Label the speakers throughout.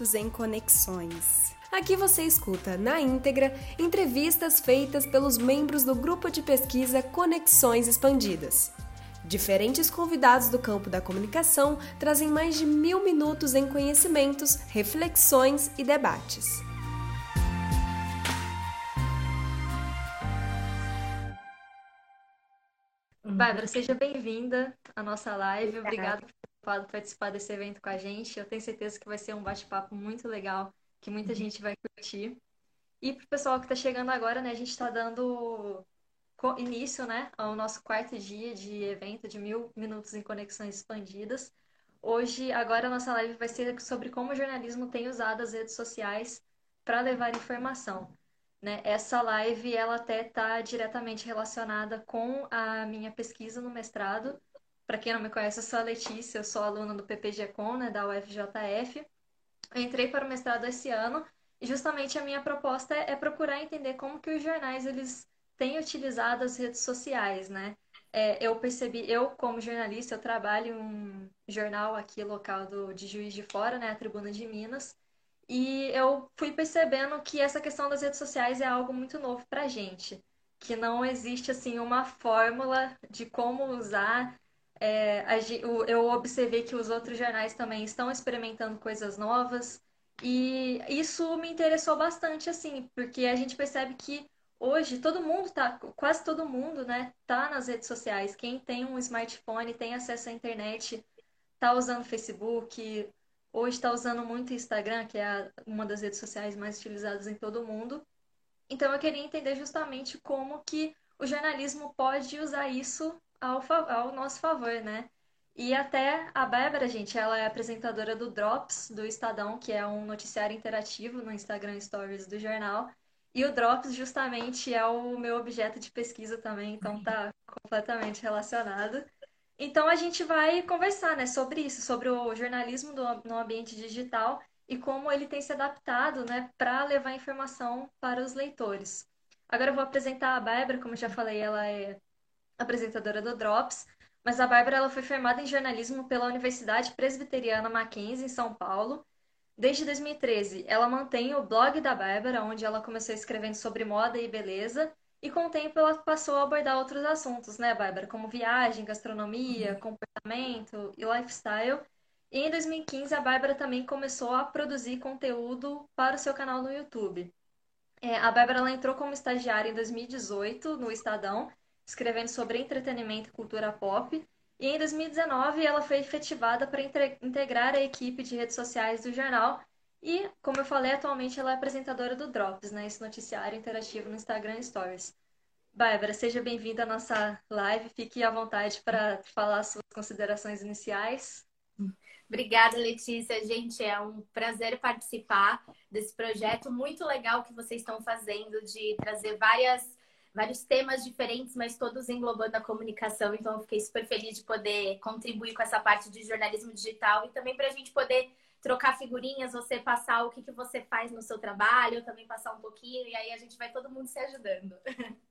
Speaker 1: minutos em Conexões. Aqui você escuta, na íntegra, entrevistas feitas pelos membros do grupo de pesquisa Conexões Expandidas. Diferentes convidados do campo da comunicação trazem mais de mil minutos em conhecimentos, reflexões e debates.
Speaker 2: Bárbara, seja bem-vinda à nossa live. Obrigada por participar desse evento com a gente. Eu tenho certeza que vai ser um bate-papo muito legal, que muita uhum. gente vai curtir. E para o pessoal que está chegando agora, né, a gente está dando início né, ao nosso quarto dia de evento de mil minutos em conexões expandidas. Hoje, agora a nossa live vai ser sobre como o jornalismo tem usado as redes sociais para levar informação. Né? Essa live ela até está diretamente relacionada com a minha pesquisa no mestrado. Para quem não me conhece, eu sou a Letícia, eu sou aluna do PPG-Com, né, da UFJF. Eu entrei para o mestrado esse ano e justamente a minha proposta é, procurar entender como que os jornais eles têm utilizado as redes sociais, né? É, eu percebi, eu como jornalista, eu trabalho em um jornal aqui local do, de Juiz de Fora, né, a Tribuna de Minas, e eu fui percebendo que essa questão das redes sociais é algo muito novo para gente, que não existe assim uma fórmula de como usar. É, eu observei que os outros jornais também estão experimentando coisas novas e isso me interessou bastante assim, porque a gente percebe que hoje todo mundo tá, quase todo mundo, né, tá nas redes sociais. Quem tem um smartphone, tem acesso à internet, tá usando Facebook, hoje está usando muito Instagram, que é uma das redes sociais mais utilizadas em todo o mundo. Então eu queria entender justamente como que o jornalismo pode usar isso ao, ao nosso favor, né? E até a Bárbara, gente, ela é apresentadora do Drops, do Estadão, que é um noticiário interativo no Instagram Stories do jornal. E o Drops justamente é o meu objeto de pesquisa também, então tá completamente relacionado. Então a gente vai conversar, né, sobre isso, sobre o jornalismo do, no ambiente digital e como ele tem se adaptado, né, para levar informação para os leitores. Agora eu vou apresentar a Bárbara, como já falei, ela é apresentadora do Drops, mas a Bárbara ela foi formada em jornalismo pela Universidade Presbiteriana Mackenzie, em São Paulo. Desde 2013, ela mantém o blog da Bárbara, onde ela começou escrevendo sobre moda e beleza, e com o tempo ela passou a abordar outros assuntos, né, Bárbara? Como viagem, gastronomia, uhum. comportamento e lifestyle. E em 2015 a Bárbara também começou a produzir conteúdo para o seu canal no YouTube. É, a Bárbara entrou como estagiária em 2018 no Estadão, escrevendo sobre entretenimento e cultura pop. E em 2019 ela foi efetivada para integrar a equipe de redes sociais do jornal e, como eu falei, atualmente ela é apresentadora do Drops, né? Esse noticiário interativo no Instagram Stories. Bárbara, seja bem-vinda à nossa live. Fique à vontade para falar suas considerações iniciais.
Speaker 3: Obrigada, Letícia. Gente, é um prazer participar desse projeto muito legal que vocês estão fazendo de trazer várias, vários temas diferentes, mas todos englobando a comunicação. Então, eu fiquei super feliz de poder contribuir com essa parte de jornalismo digital e também para a gente poder trocar figurinhas, você passar o que, que você faz no seu trabalho, eu também passar um pouquinho, e aí a gente vai todo mundo se ajudando.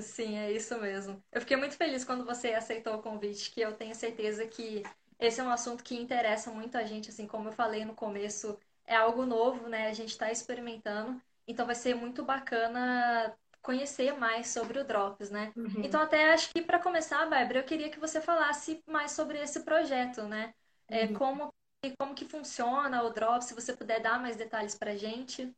Speaker 2: Sim, é isso mesmo. Eu fiquei muito feliz quando você aceitou o convite, que eu tenho certeza que esse é um assunto que interessa muito a gente, assim como eu falei no começo, é algo novo, né? A gente está experimentando, então vai ser muito bacana conhecer mais sobre o Drops, né? Uhum. Então até acho que para começar, Bárbara, eu queria que você falasse mais sobre esse projeto, né? É, uhum. Como e como que funciona o Drops, se você puder dar mais detalhes para a gente.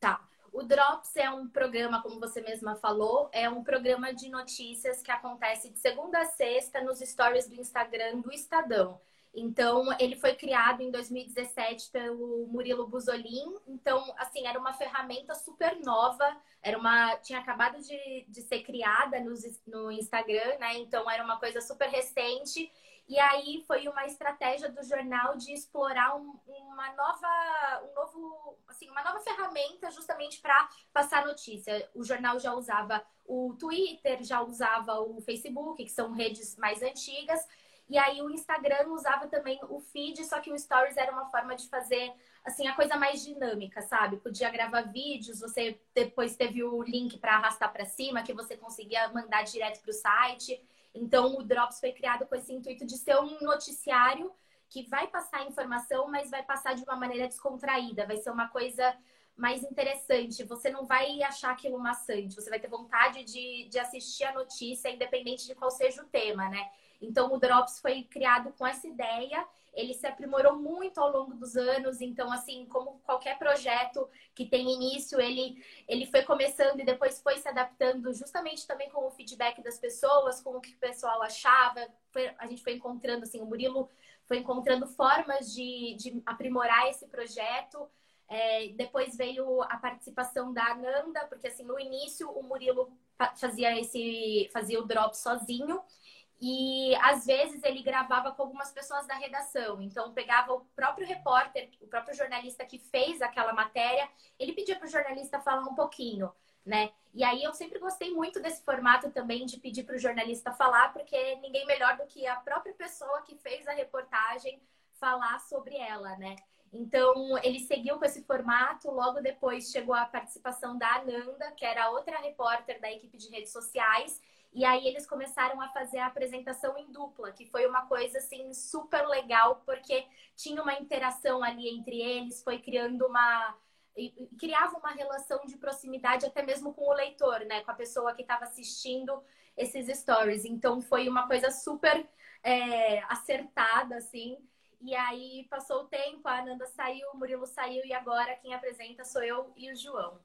Speaker 3: Tá. O Drops é um programa, como você mesma falou, é um programa de notícias que acontece de segunda a sexta nos stories do Instagram do Estadão. Então, ele foi criado em 2017 pelo Murilo Buzolin. Então, assim, era uma ferramenta super nova. Era uma... Tinha acabado de, de ser criada no, no Instagram, né? Então, era uma coisa super recente. E aí foi uma estratégia do jornal de explorar um, uma nova, um novo, assim, uma nova ferramenta justamente para passar notícia. O jornal já usava o Twitter, já usava o Facebook, que são redes mais antigas. E aí o Instagram usava também o feed, só que o Stories era uma forma de fazer assim a coisa mais dinâmica, sabe? Podia gravar vídeos, você depois teve o link para arrastar para cima, que você conseguia mandar direto para o site. Então, o Drops foi criado com esse intuito de ser um noticiário que vai passar informação, mas vai passar de uma maneira descontraída, vai ser uma coisa mais interessante. Você não vai achar aquilo maçante, você vai ter vontade de, de assistir a notícia, independente de qual seja o tema, né? Então, o Drops foi criado com essa ideia, ele se aprimorou muito ao longo dos anos. Então, assim, como qualquer projeto que tem início, ele, ele foi começando e depois foi se adaptando, justamente também com o feedback das pessoas, com o que o pessoal achava. Foi, a gente foi encontrando, assim, o Murilo foi encontrando formas de, de aprimorar esse projeto. É, depois veio a participação da Ananda, porque assim, no início o Murilo fazia esse fazia o drop sozinho e às vezes ele gravava com algumas pessoas da redação. Então pegava o próprio repórter, o próprio jornalista que fez aquela matéria, ele pedia para o jornalista falar um pouquinho, né? E aí eu sempre gostei muito desse formato também de pedir para o jornalista falar, porque ninguém melhor do que a própria pessoa que fez a reportagem falar sobre ela, né? Então, ele seguiu com esse formato. Logo depois chegou a participação da Ananda, que era outra repórter da equipe de redes sociais. E aí eles começaram a fazer a apresentação em dupla, que foi uma coisa assim super legal, porque tinha uma interação ali entre eles, foi criando uma criava uma relação de proximidade até mesmo com o leitor, né, com a pessoa que estava assistindo esses stories. Então foi uma coisa super é, acertada assim. E aí passou o tempo, a Ananda saiu, o Murilo saiu e agora quem apresenta sou eu e o João.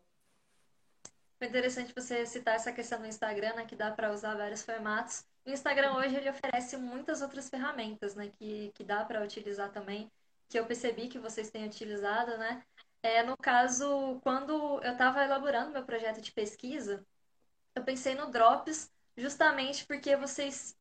Speaker 2: Foi interessante você citar essa questão do Instagram, né, que dá para usar vários formatos. O Instagram hoje ele oferece muitas outras ferramentas, né, que, que dá para utilizar também, que eu percebi que vocês têm utilizado, né? É, no caso, quando eu estava elaborando meu projeto de pesquisa, eu pensei no Drops justamente porque vocês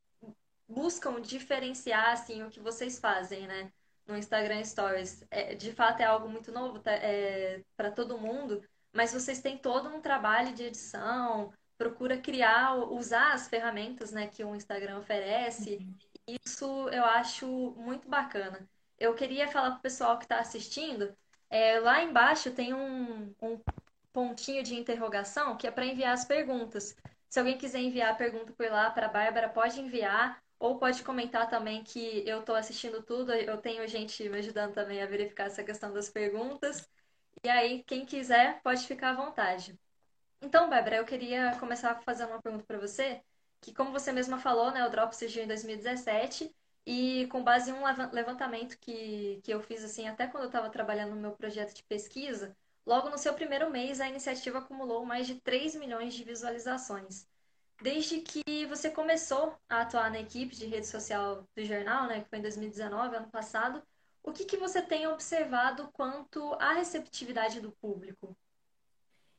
Speaker 2: buscam diferenciar assim o que vocês fazem, né? No Instagram Stories. É, de fato é algo muito novo tá, é, para todo mundo, mas vocês têm todo um trabalho de edição, procura criar, usar as ferramentas né, que o Instagram oferece. Uhum. Isso eu acho muito bacana. Eu queria falar para o pessoal que está assistindo, é, lá embaixo tem um, um pontinho de interrogação que é para enviar as perguntas. Se alguém quiser enviar a pergunta por lá para a Bárbara, pode enviar. Ou pode comentar também que eu estou assistindo tudo, eu tenho gente me ajudando também a verificar essa questão das perguntas. E aí, quem quiser, pode ficar à vontade. Então, Bárbara, eu queria começar fazendo uma pergunta para você, que como você mesma falou, né, o Drop surgiu em 2017 e com base em um levantamento que, que eu fiz assim até quando eu estava trabalhando no meu projeto de pesquisa, logo no seu primeiro mês a iniciativa acumulou mais de 3 milhões de visualizações. Desde que você começou a atuar na equipe de rede social do jornal, né, que foi em 2019, ano passado, o que, que você tem observado quanto à receptividade do público?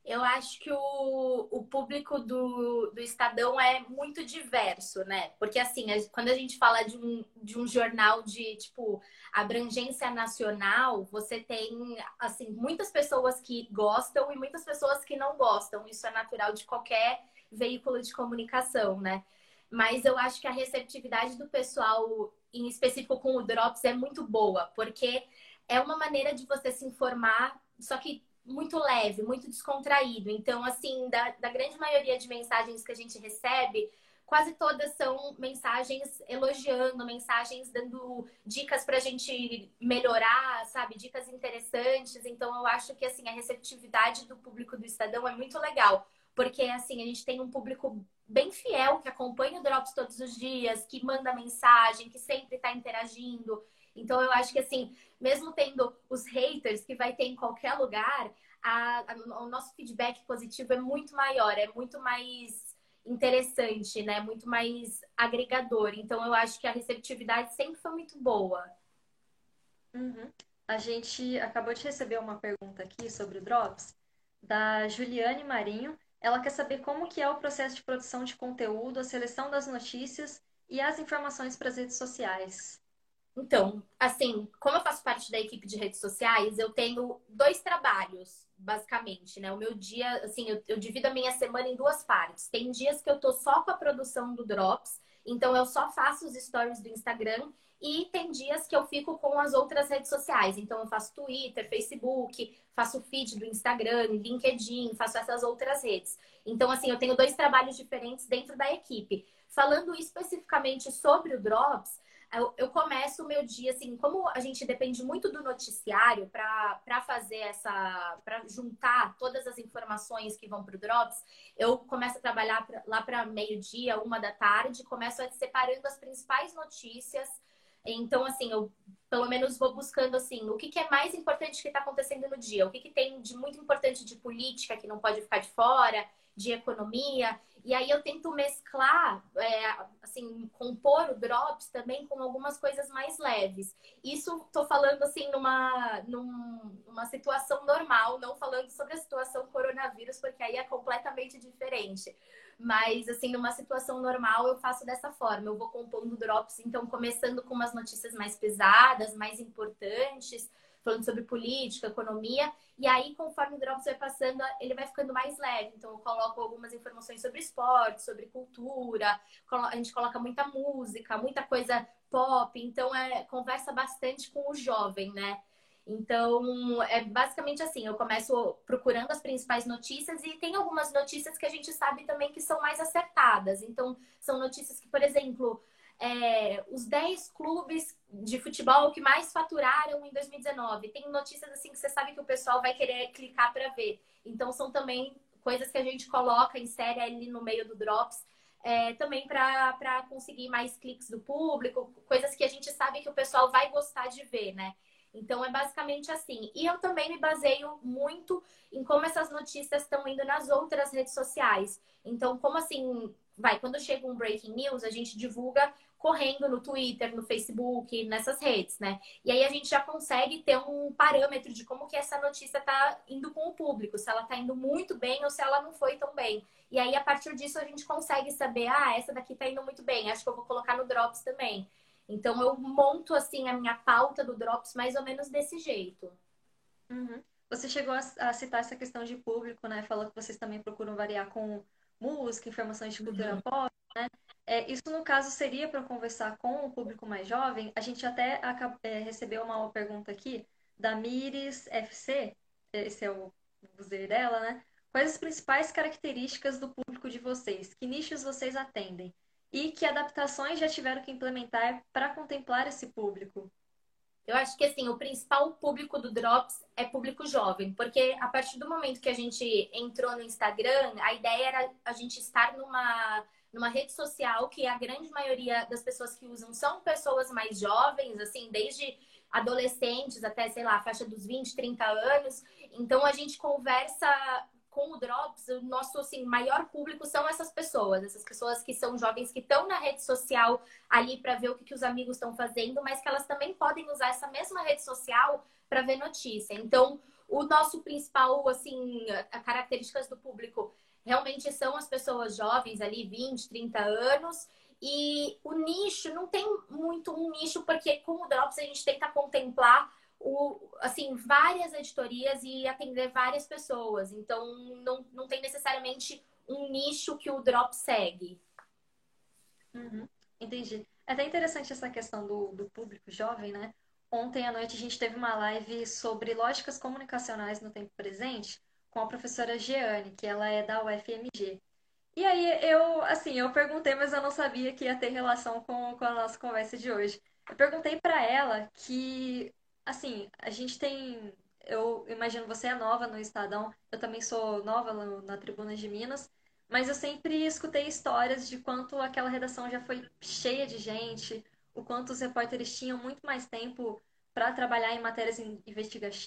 Speaker 3: Eu acho que o, o público do, do Estadão é muito diverso, né? Porque, assim, quando a gente fala de um, de um jornal de, tipo, abrangência nacional, você tem, assim, muitas pessoas que gostam e muitas pessoas que não gostam. Isso é natural de qualquer veículo de comunicação, né? Mas eu acho que a receptividade do pessoal, em específico com o Drops, é muito boa, porque é uma maneira de você se informar, só que muito leve, muito descontraído. Então, assim, da, da grande maioria de mensagens que a gente recebe, quase todas são mensagens elogiando, mensagens dando dicas para a gente melhorar, sabe? Dicas interessantes. Então, eu acho que, assim, a receptividade do público do Estadão é muito legal porque assim, a gente tem um público bem fiel que acompanha o Drops todos os dias, que manda mensagem, que sempre está interagindo. Então eu acho que assim, mesmo tendo os haters que vai ter em qualquer lugar, a, a, o nosso feedback positivo é muito maior, é muito mais interessante, né? Muito mais agregador. Então eu acho que a receptividade sempre foi muito boa.
Speaker 2: Uhum. A gente acabou de receber uma pergunta aqui sobre o Drops da Juliane Marinho. Ela quer saber como que é o processo de produção de conteúdo, a seleção das notícias e as informações para as redes sociais.
Speaker 3: Então, assim, como eu faço parte da equipe de redes sociais, eu tenho dois trabalhos, basicamente, né? O meu dia, assim, eu, eu divido a minha semana em duas partes. Tem dias que eu tô só com a produção do Drops, então eu só faço os stories do Instagram e tem dias que eu fico com as outras redes sociais. Então, eu faço Twitter, Facebook, faço feed do Instagram, LinkedIn, faço essas outras redes. Então, assim, eu tenho dois trabalhos diferentes dentro da equipe. Falando especificamente sobre o Drops, eu, eu, começo o meu dia, assim, como a gente depende muito do noticiário para fazer essa. para juntar todas as informações que vão para o Drops, eu começo a trabalhar pra, lá para meio-dia, uma da tarde, começo a separando as principais notícias. Então, assim, eu pelo menos vou buscando assim, o que, que é mais importante que está acontecendo no dia, o que, que tem de muito importante de política que não pode ficar de fora, de economia. E aí eu tento mesclar, é, assim, compor o Drops também com algumas coisas mais leves. Isso tô falando assim numa, numa situação normal, não falando sobre a situação coronavírus, porque aí é completamente diferente. Mas, assim, numa situação normal, eu faço dessa forma. Eu vou compondo drops, então, começando com umas notícias mais pesadas, mais importantes, falando sobre política, economia. E aí, conforme o Drops vai passando, ele vai ficando mais leve. Então, eu coloco algumas informações sobre esporte, sobre cultura. A gente coloca muita música, muita coisa pop. Então, é, conversa bastante com o jovem, né? Então, é basicamente assim, eu começo procurando as principais notícias e tem algumas notícias que a gente sabe também que são mais acertadas. Então, são notícias que, por exemplo, é, os 10 clubes de futebol que mais faturaram em 2019. Tem notícias assim que você sabe que o pessoal vai querer clicar para ver. Então são também coisas que a gente coloca série ali no meio do Drops. É, também para conseguir mais cliques do público, coisas que a gente sabe que o pessoal vai gostar de ver, né? Então é basicamente assim. E eu também me baseio muito em como essas notícias estão indo nas outras redes sociais. Então, como assim, vai, quando chega um breaking news, a gente divulga correndo no Twitter, no Facebook, nessas redes, né? E aí a gente já consegue ter um parâmetro de como que essa notícia tá indo com o público, se ela tá indo muito bem ou se ela não foi tão bem. E aí a partir disso a gente consegue saber, ah, essa daqui tá indo muito bem, acho que eu vou colocar no Drops também. Então eu monto assim a minha pauta do Drops mais ou menos desse jeito.
Speaker 2: Uhum. Você chegou a, citar essa questão de público, né? Falou que vocês também procuram variar com música, informações de cultura uhum. pop, né? É, isso, no caso, seria para conversar com o público mais jovem. A gente até é, recebeu uma pergunta aqui da Miris FC, esse é o user dela, né? Quais as principais características do público de vocês? Que nichos vocês atendem? E que adaptações já tiveram que implementar para contemplar esse público?
Speaker 3: Eu acho que assim, o principal público do Drops é público jovem, porque a partir do momento que a gente entrou no Instagram, a ideia era a gente estar numa numa rede social que a grande maioria das pessoas que usam são pessoas mais jovens, assim, desde adolescentes até, sei lá, faixa dos 20, 30 anos. Então a gente conversa com o Drops, o nosso assim, maior público são essas pessoas, essas pessoas que são jovens que estão na rede social ali para ver o que, que os amigos estão fazendo, mas que elas também podem usar essa mesma rede social para ver notícia. Então, o nosso principal, assim, características do público realmente são as pessoas jovens ali, 20, 30 anos. E o nicho não tem muito um nicho, porque com o Drops a gente tenta contemplar o, assim, várias editorias e atender várias pessoas. Então, não, não tem necessariamente um nicho que o Drops segue.
Speaker 2: Uhum, entendi. É até interessante essa questão do, do público jovem, né? Ontem à noite a gente teve uma live sobre lógicas comunicacionais no tempo presente com a professora Jeane, que ela é da UFMG. E aí eu, assim, eu perguntei, mas eu não sabia que ia ter relação com, com a nossa conversa de hoje. Eu perguntei para ela que, assim, a gente tem, eu imagino você é nova no Estadão, eu também sou nova no, na Tribuna de Minas, mas eu sempre escutei histórias de quanto aquela redação já foi cheia de gente, o quanto os repórteres tinham muito mais tempo para trabalhar em matérias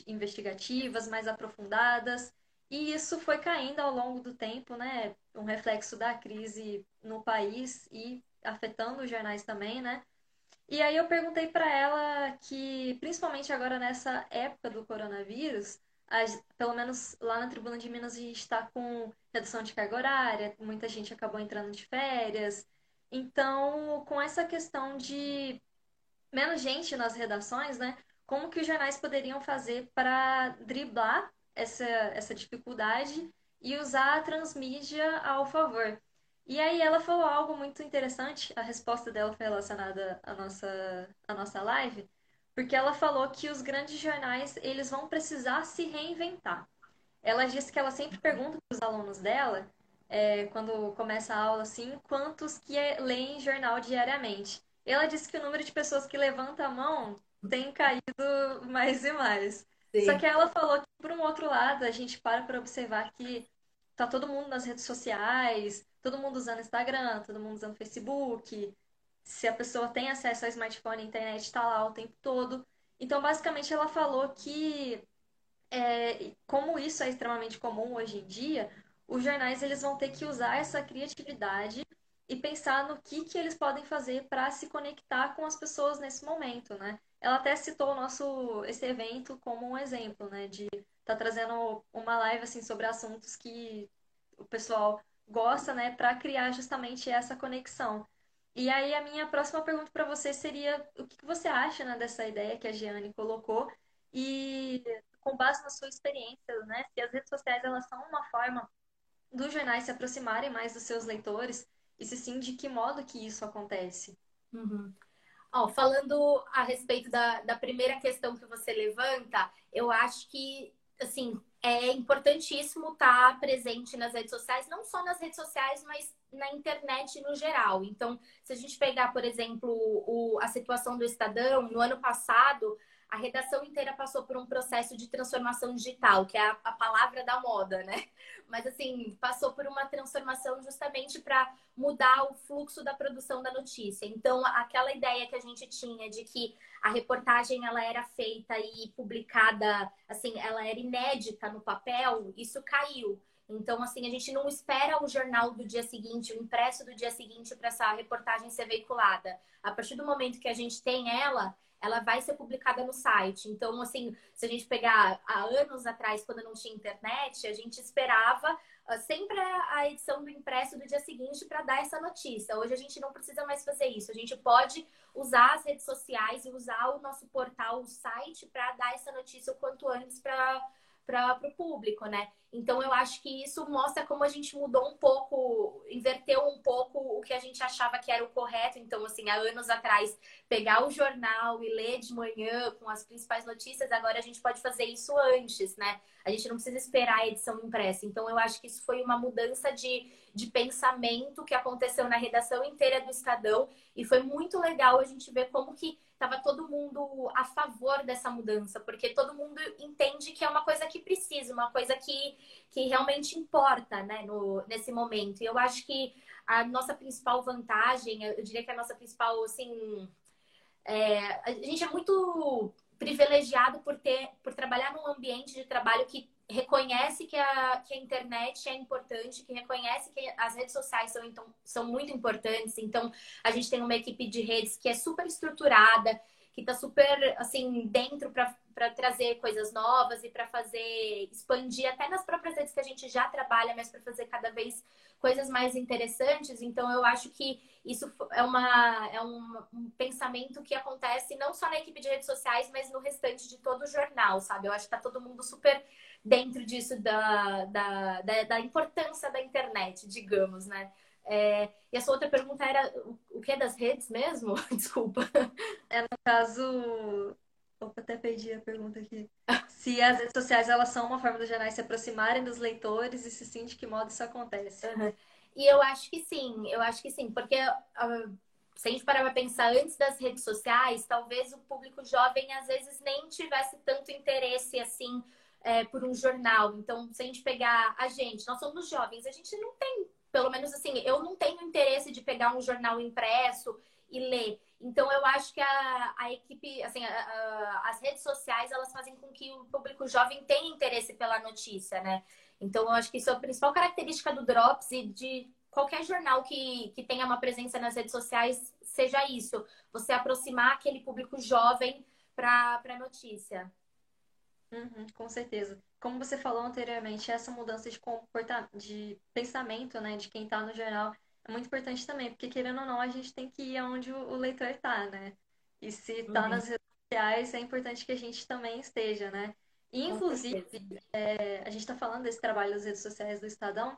Speaker 2: investigativas mais aprofundadas. E isso foi caindo ao longo do tempo, né? Um reflexo da crise no país e afetando os jornais também, né? E aí eu perguntei para ela que, principalmente agora nessa época do coronavírus, pelo menos lá na Tribuna de Minas a gente está com redução de carga horária, muita gente acabou entrando de férias. Então, com essa questão de menos gente nas redações, né? Como que os jornais poderiam fazer para driblar essa, essa dificuldade e usar a transmídia ao favor. E aí ela falou algo muito interessante, a resposta dela foi relacionada à nossa, à nossa live, porque ela falou que os grandes jornais eles vão precisar se reinventar. Ela disse que ela sempre pergunta para os alunos dela, é, quando começa a aula assim, quantos que é, leem jornal diariamente. ela disse que o número de pessoas que levanta a mão tem caído mais e mais. Sim. Só que ela falou que, por um outro lado, a gente para para observar que tá todo mundo nas redes sociais, todo mundo usando Instagram, todo mundo usando Facebook. Se a pessoa tem acesso ao smartphone, a internet está lá o tempo todo. Então, basicamente, ela falou que, é, como isso é extremamente comum hoje em dia, os jornais eles vão ter que usar essa criatividade e pensar no que, que eles podem fazer para se conectar com as pessoas nesse momento, né? Ela até citou o nosso esse evento como um exemplo, né, de tá trazendo uma live assim sobre assuntos que o pessoal gosta, né, para criar justamente essa conexão. E aí a minha próxima pergunta para você seria o que você acha né, dessa ideia que a Giane colocou e com base na sua experiência, né, se as redes sociais elas são uma forma dos jornais se aproximarem mais dos seus leitores e se sim, de que modo que isso acontece?
Speaker 3: Uhum. Falando a respeito da, da primeira questão que você levanta, eu acho que, assim, é importantíssimo estar presente nas redes sociais, não só nas redes sociais, mas na internet no geral. Então, se a gente pegar, por exemplo, o, a situação do Estadão, no ano passado, a redação inteira passou por um processo de transformação digital, que é a, a palavra da moda, né? Mas assim, passou por uma transformação justamente para mudar o fluxo da produção da notícia. Então, aquela ideia que a gente tinha de que a reportagem ela era feita e publicada, assim, ela era inédita no papel, isso caiu. Então, assim, a gente não espera o jornal do dia seguinte, o impresso do dia seguinte para essa reportagem ser veiculada. A partir do momento que a gente tem ela, ela vai ser publicada no site. Então, assim, se a gente pegar há anos atrás, quando não tinha internet, a gente esperava uh, sempre a edição do impresso do dia seguinte para dar essa notícia. Hoje a gente não precisa mais fazer isso. A gente pode usar as redes sociais e usar o nosso portal, o site, para dar essa notícia o quanto antes para para o público, né? Então eu acho que isso mostra como a gente mudou um pouco, inverteu um pouco o que a gente achava que era o correto. Então, assim, há anos atrás, pegar o jornal e ler de manhã com as principais notícias, agora a gente pode fazer isso antes, né? A gente não precisa esperar a edição impressa. Então, eu acho que isso foi uma mudança de, de pensamento que aconteceu na redação inteira do Estadão e foi muito legal a gente ver como que estava todo mundo a favor dessa mudança, porque todo mundo entende que é uma coisa que precisa, uma coisa que, que realmente importa né, no, nesse momento. E eu acho que a nossa principal vantagem, eu diria que a nossa principal, assim, é, a gente é muito privilegiado por ter, por trabalhar num ambiente de trabalho que reconhece que a, que a internet é importante, que reconhece que as redes sociais são, então, são muito importantes. Então, a gente tem uma equipe de redes que é super estruturada, que está super assim dentro para trazer coisas novas e para fazer expandir até nas próprias redes que a gente já trabalha, mas para fazer cada vez coisas mais interessantes. Então eu acho que isso é uma é um, um, pensamento que acontece não só na equipe de redes sociais, mas no restante de todo o jornal, sabe? Eu acho que está todo mundo super dentro disso da, da, da, da importância da internet, digamos, né? É, e a sua outra pergunta era o que é das redes mesmo? Desculpa.
Speaker 2: É no caso. Opa, até perdi a pergunta aqui. se as redes sociais elas são uma forma dos jornais se aproximarem dos leitores e se sim, de que modo isso acontece?
Speaker 3: Uhum. E eu acho que sim, eu acho que sim, porque uh, se a gente parar para pensar antes das redes sociais, talvez o público jovem às vezes nem tivesse tanto interesse assim é, por um jornal. Então, se a gente pegar a gente, nós somos jovens, a gente não tem pelo menos assim, eu não tenho interesse de pegar um jornal impresso e ler. Então eu acho que a, a equipe, assim, a, a, as redes sociais elas fazem com que o público jovem tenha interesse pela notícia, né? Então eu acho que isso é a principal característica do Drops e de qualquer jornal que, que tenha uma presença nas redes sociais seja isso, você aproximar aquele público jovem para a notícia.
Speaker 2: Uhum, com certeza como você falou anteriormente, essa mudança de comportamento, de pensamento, né, de quem está no jornal é muito importante também, porque querendo ou não, a gente tem que ir aonde o leitor está, né? E se está uhum. nas redes sociais, é importante que a gente também esteja, né? E, inclusive, é, a gente está falando desse trabalho das redes sociais do Estadão,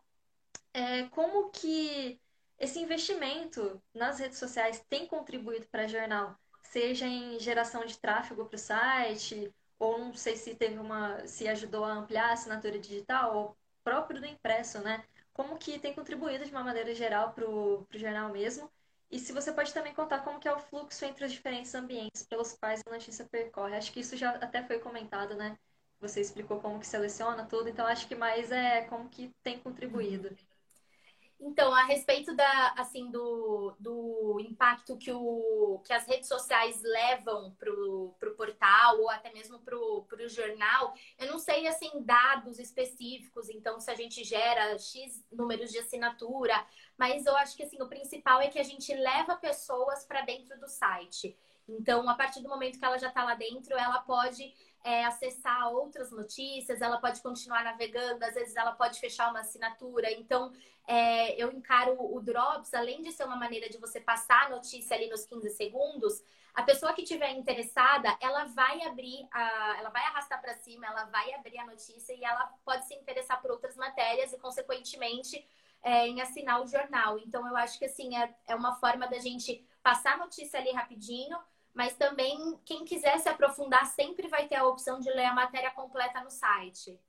Speaker 2: é, como que esse investimento nas redes sociais tem contribuído para o jornal, seja em geração de tráfego para o site, ou não sei se teve uma, se ajudou a ampliar a assinatura digital, ou próprio do impresso, né? Como que tem contribuído de uma maneira geral para o jornal mesmo. E se você pode também contar como que é o fluxo entre os diferentes ambientes pelos quais a notícia percorre. Acho que isso já até foi comentado, né? Você explicou como que seleciona tudo, então acho que mais é como que tem contribuído.
Speaker 3: Então, a respeito da, assim, do, do impacto que, o, que as redes sociais levam para o portal ou até mesmo para o jornal, eu não sei, assim, dados específicos, então, se a gente gera X números de assinatura, mas eu acho que, assim, o principal é que a gente leva pessoas para dentro do site. Então, a partir do momento que ela já está lá dentro, ela pode é, acessar outras notícias, ela pode continuar navegando, às vezes ela pode fechar uma assinatura. Então, é, eu encaro o Drops, além de ser uma maneira de você passar a notícia ali nos 15 segundos, a pessoa que estiver interessada, ela vai abrir, a, ela vai arrastar para cima, ela vai abrir a notícia e ela pode se interessar por outras matérias e, consequentemente, é, em assinar o jornal. Então, eu acho que assim é, é uma forma da gente passar a notícia ali rapidinho mas também quem quiser se aprofundar sempre vai ter a opção de ler a matéria completa no site.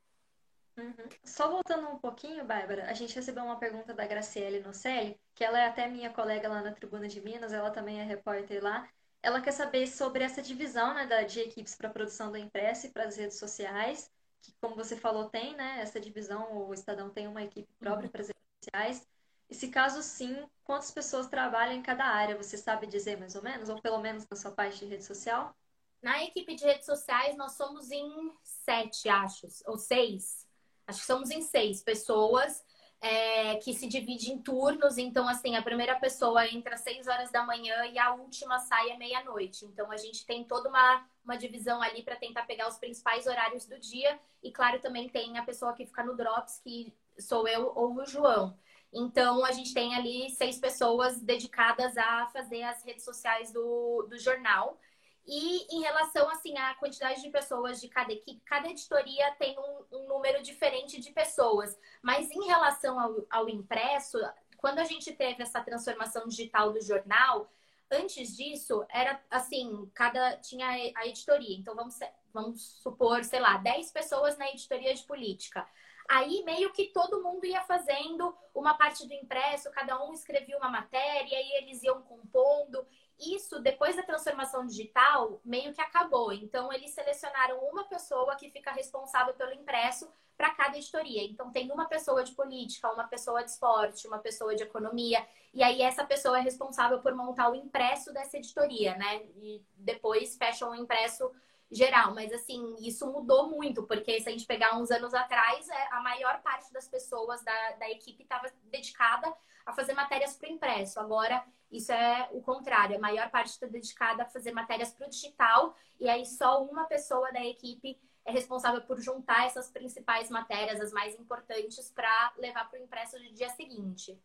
Speaker 2: Uhum. Só voltando um pouquinho, Bárbara, a gente recebeu uma pergunta da Graciele Nocelli, que ela é até minha colega lá na Tribuna de Minas, ela também é repórter lá. Ela quer saber sobre essa divisão né, da, de equipes para produção do impresso e para as redes sociais, que, como você falou, tem né, essa divisão, o Estadão tem uma equipe própria uhum. para as redes sociais. E se caso sim, quantas pessoas trabalham em cada área? Você sabe dizer mais ou menos? Ou pelo menos na sua parte de rede social?
Speaker 3: Na equipe de redes sociais, nós somos em sete, acho, ou seis. Acho que somos em seis pessoas é, que se divide em turnos. Então, assim, a primeira pessoa entra às seis horas da manhã e a última sai à meia-noite. Então, a gente tem toda uma, uma divisão ali para tentar pegar os principais horários do dia. E, claro, também tem a pessoa que fica no Drops, que sou eu ou o João. Então, a gente tem ali seis pessoas dedicadas a fazer as redes sociais do, do jornal. E em relação assim à quantidade de pessoas de cada equipe, cada editoria tem um, um número diferente de pessoas. Mas em relação ao, ao, impresso, quando a gente teve essa transformação digital do jornal, antes disso era assim, cada tinha a editoria. Então vamos, vamos supor, sei lá, 10 pessoas na editoria de política. Aí meio que todo mundo ia fazendo uma parte do impresso, cada um escrevia uma matéria e eles iam compondo. Isso, depois da transformação digital, meio que acabou. Então, eles selecionaram uma pessoa que fica responsável pelo impresso para cada editoria. Então, tem uma pessoa de política, uma pessoa de esporte, uma pessoa de economia. E aí, essa pessoa é responsável por montar o impresso dessa editoria, né? E depois fecham o impresso geral, mas assim, isso mudou muito, porque se a gente pegar uns anos atrás, é, a maior parte das pessoas da, da equipe estava dedicada a fazer matérias para o impresso. Agora, isso é o contrário, a maior parte está dedicada a fazer matérias para o digital, e aí só uma pessoa da equipe é responsável por juntar essas principais matérias, as mais importantes, para levar para o impresso no dia seguinte.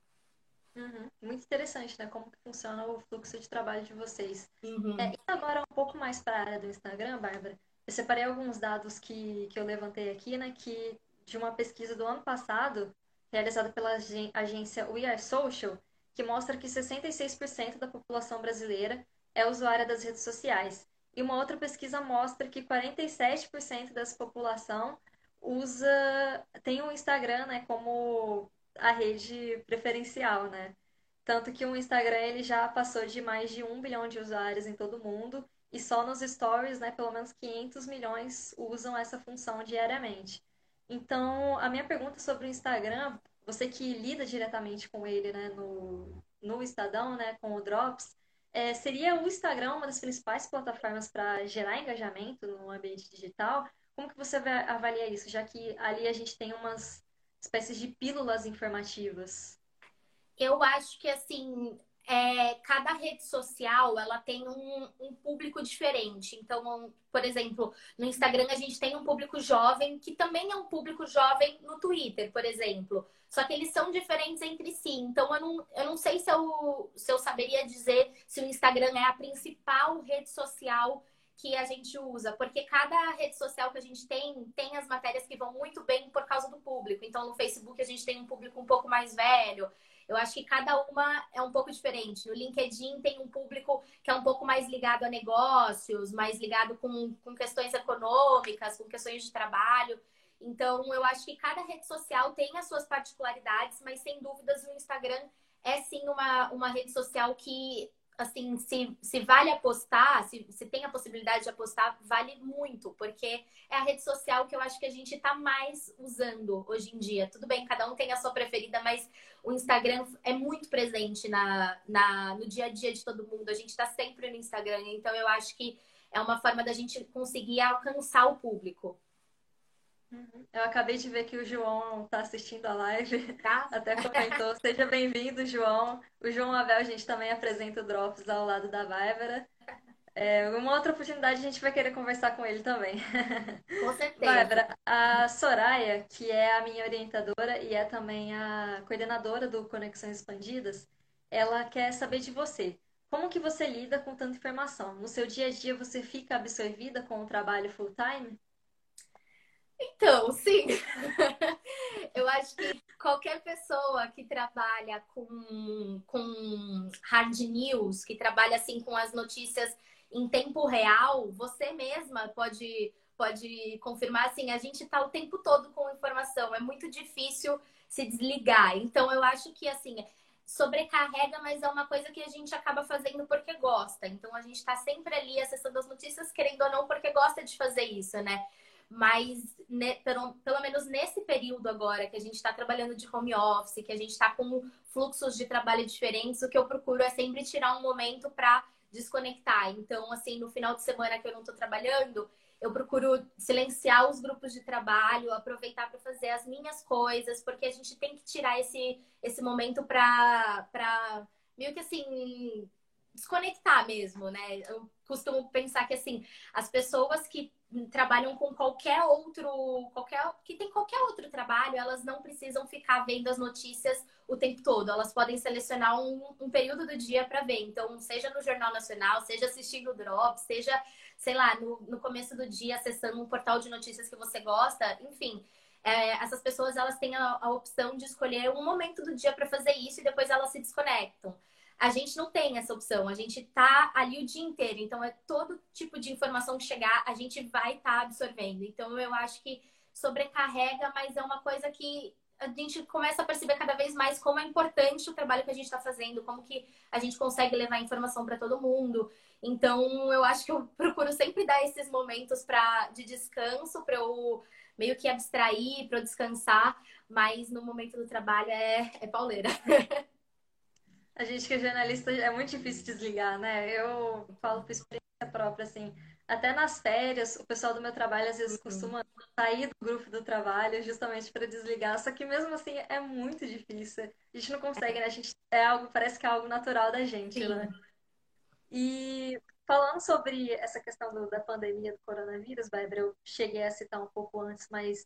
Speaker 2: Uhum. Muito interessante, né? Como que funciona o fluxo de trabalho de vocês. Uhum. É, e agora um pouco mais para a área do Instagram, Bárbara. Eu separei alguns dados que, que eu levantei aqui, né? Que de uma pesquisa do ano passado, realizada pela agência We Are Social, que mostra que 66% da população brasileira é usuária das redes sociais. E uma outra pesquisa mostra que 47% dessa população usa tem o Instagram, né, como a rede preferencial, né? Tanto que o Instagram ele já passou de mais de um bilhão de usuários em todo o mundo e só nos stories, né, pelo menos 500 milhões usam essa função diariamente. Então, a minha pergunta sobre o Instagram, você que lida diretamente com ele, né, no, no Estadão, né, com o Drops, é, seria o Instagram uma das principais plataformas para gerar engajamento no ambiente digital? Como que você avalia isso, já que ali a gente tem umas espécies de pílulas informativas?
Speaker 3: Eu acho que assim, é, cada rede social ela tem um, um, público diferente. Então, por exemplo, no Instagram a gente tem um público jovem que também é um público jovem no Twitter, por exemplo. Só que eles são diferentes entre si. Então, eu não, eu não sei se eu, se eu saberia dizer se o Instagram é a principal rede social que a gente usa, porque cada rede social que a gente tem tem as matérias que vão muito bem por causa do público. Então, no Facebook a gente tem um público um pouco mais velho. Eu acho que cada uma é um pouco diferente. No LinkedIn tem um público que é um pouco mais ligado a negócios, mais ligado com, com questões econômicas, com questões de trabalho. Então, eu acho que cada rede social tem as suas particularidades, mas sem dúvidas o Instagram é sim uma, uma rede social que assim, se, se vale apostar, se, se tem a possibilidade de apostar, vale muito, porque é a rede social que eu acho que a gente está mais usando hoje em dia. Tudo bem, cada um tem a sua preferida, mas o Instagram é muito presente na, na, no dia a dia de todo mundo. A gente está sempre no Instagram, então eu acho que é uma forma da gente conseguir alcançar o público.
Speaker 2: Eu acabei de ver que o João está assistindo a live, tá? até comentou. Seja bem-vindo, João. O João Abel, a gente também apresenta o Drops ao lado da Bárbara. É, uma outra oportunidade a gente vai querer conversar com ele também.
Speaker 3: Com certeza.
Speaker 2: Bárbara, a Soraya, que é a minha orientadora e é também a coordenadora do Conexões Expandidas, ela quer saber de você. Como que você lida com tanta informação? No seu dia a dia você fica absorvida com o trabalho full time?
Speaker 3: Então, sim. Eu acho que qualquer pessoa que trabalha com, com hard news, que trabalha assim com as notícias em tempo real, você mesma pode pode confirmar assim, a gente está o tempo todo com informação, é muito difícil se desligar. Então eu acho que assim, sobrecarrega, mas é uma coisa que a gente acaba fazendo porque gosta. Então a gente está sempre ali acessando as notícias, querendo ou não, porque gosta de fazer isso, né? Mas, né, pelo, pelo menos nesse período agora, que a gente está trabalhando de home office, que a gente está com fluxos de trabalho diferentes, o que eu procuro é sempre tirar um momento para desconectar. Então, assim, no final de semana que eu não estou trabalhando, eu procuro silenciar os grupos de trabalho, aproveitar para fazer as minhas coisas, porque a gente tem que tirar esse, esse momento para meio que assim desconectar mesmo, né? Eu costumo pensar que assim, as pessoas que trabalham com qualquer outro, qualquer que tem qualquer outro trabalho, elas não precisam ficar vendo as notícias o tempo todo. Elas podem selecionar um, um período do dia para ver. Então, seja no Jornal Nacional, seja assistindo o Drop, seja, sei lá, no, no começo do dia acessando um portal de notícias que você gosta, enfim. É, essas pessoas elas têm a, a opção de escolher um momento do dia para fazer isso e depois elas se desconectam. A gente não tem essa opção, a gente tá ali o dia inteiro, então é todo tipo de informação que chegar, a gente vai estar tá absorvendo. Então eu acho que sobrecarrega, mas é uma coisa que a gente começa a perceber cada vez mais como é importante o trabalho que a gente está fazendo, como que a gente consegue levar informação para todo mundo. Então, eu acho que eu procuro sempre dar esses momentos pra, de descanso para eu meio que abstrair, para eu descansar, mas no momento do trabalho é, é pauleira.
Speaker 2: A gente que é jornalista é muito difícil desligar, né? Eu falo por experiência própria, assim. Até nas férias, o pessoal do meu trabalho às vezes uhum. costuma sair do grupo do trabalho justamente para desligar. Só que mesmo assim é muito difícil. A gente não consegue, né? A gente é algo, parece que é algo natural da gente, Sim. né? E falando sobre essa questão do, da pandemia do coronavírus, Bárbara, eu cheguei a citar um pouco antes, mas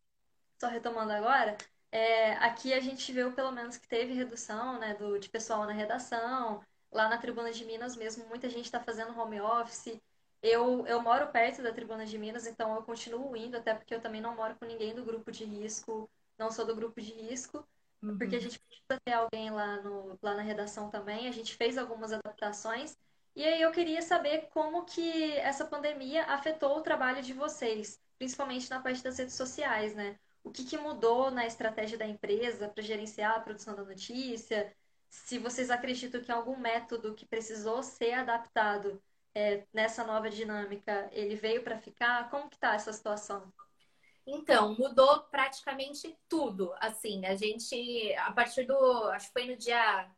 Speaker 2: só retomando agora. É, aqui a gente viu pelo menos que teve redução né, do, de pessoal na redação. Lá na Tribuna de Minas mesmo, muita gente está fazendo home office. Eu, eu moro perto da Tribuna de Minas, então eu continuo indo, até porque eu também não moro com ninguém do grupo de risco, não sou do grupo de risco, uhum. porque a gente precisa ter alguém lá, no, lá na redação também. A gente fez algumas adaptações. E aí eu queria saber como que essa pandemia afetou o trabalho de vocês, principalmente na parte das redes sociais, né? O que, que mudou na estratégia da empresa para gerenciar a produção da notícia? Se vocês acreditam que algum método que precisou ser adaptado é, nessa nova dinâmica, ele veio para ficar? Como que está essa situação?
Speaker 3: Então, mudou praticamente tudo. Assim, a gente, a partir do, acho que foi no dia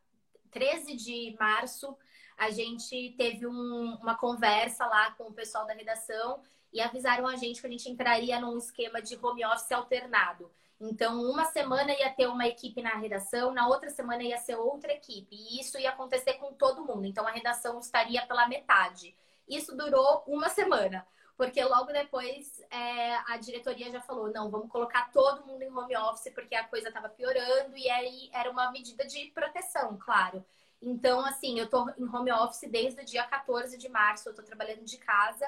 Speaker 3: 13 de março, a gente teve um, uma conversa lá com o pessoal da redação e avisaram a gente que a gente entraria num esquema de home office alternado. Então, uma semana ia ter uma equipe na redação, na outra semana ia ser outra equipe. E isso ia acontecer com todo mundo. Então, a redação estaria pela metade. Isso durou uma semana, porque logo depois é, a diretoria já falou: não, vamos colocar todo mundo em home office, porque a coisa estava piorando. E aí era uma medida de proteção, claro. Então, assim, eu estou em home office desde o dia 14 de março, eu estou trabalhando de casa.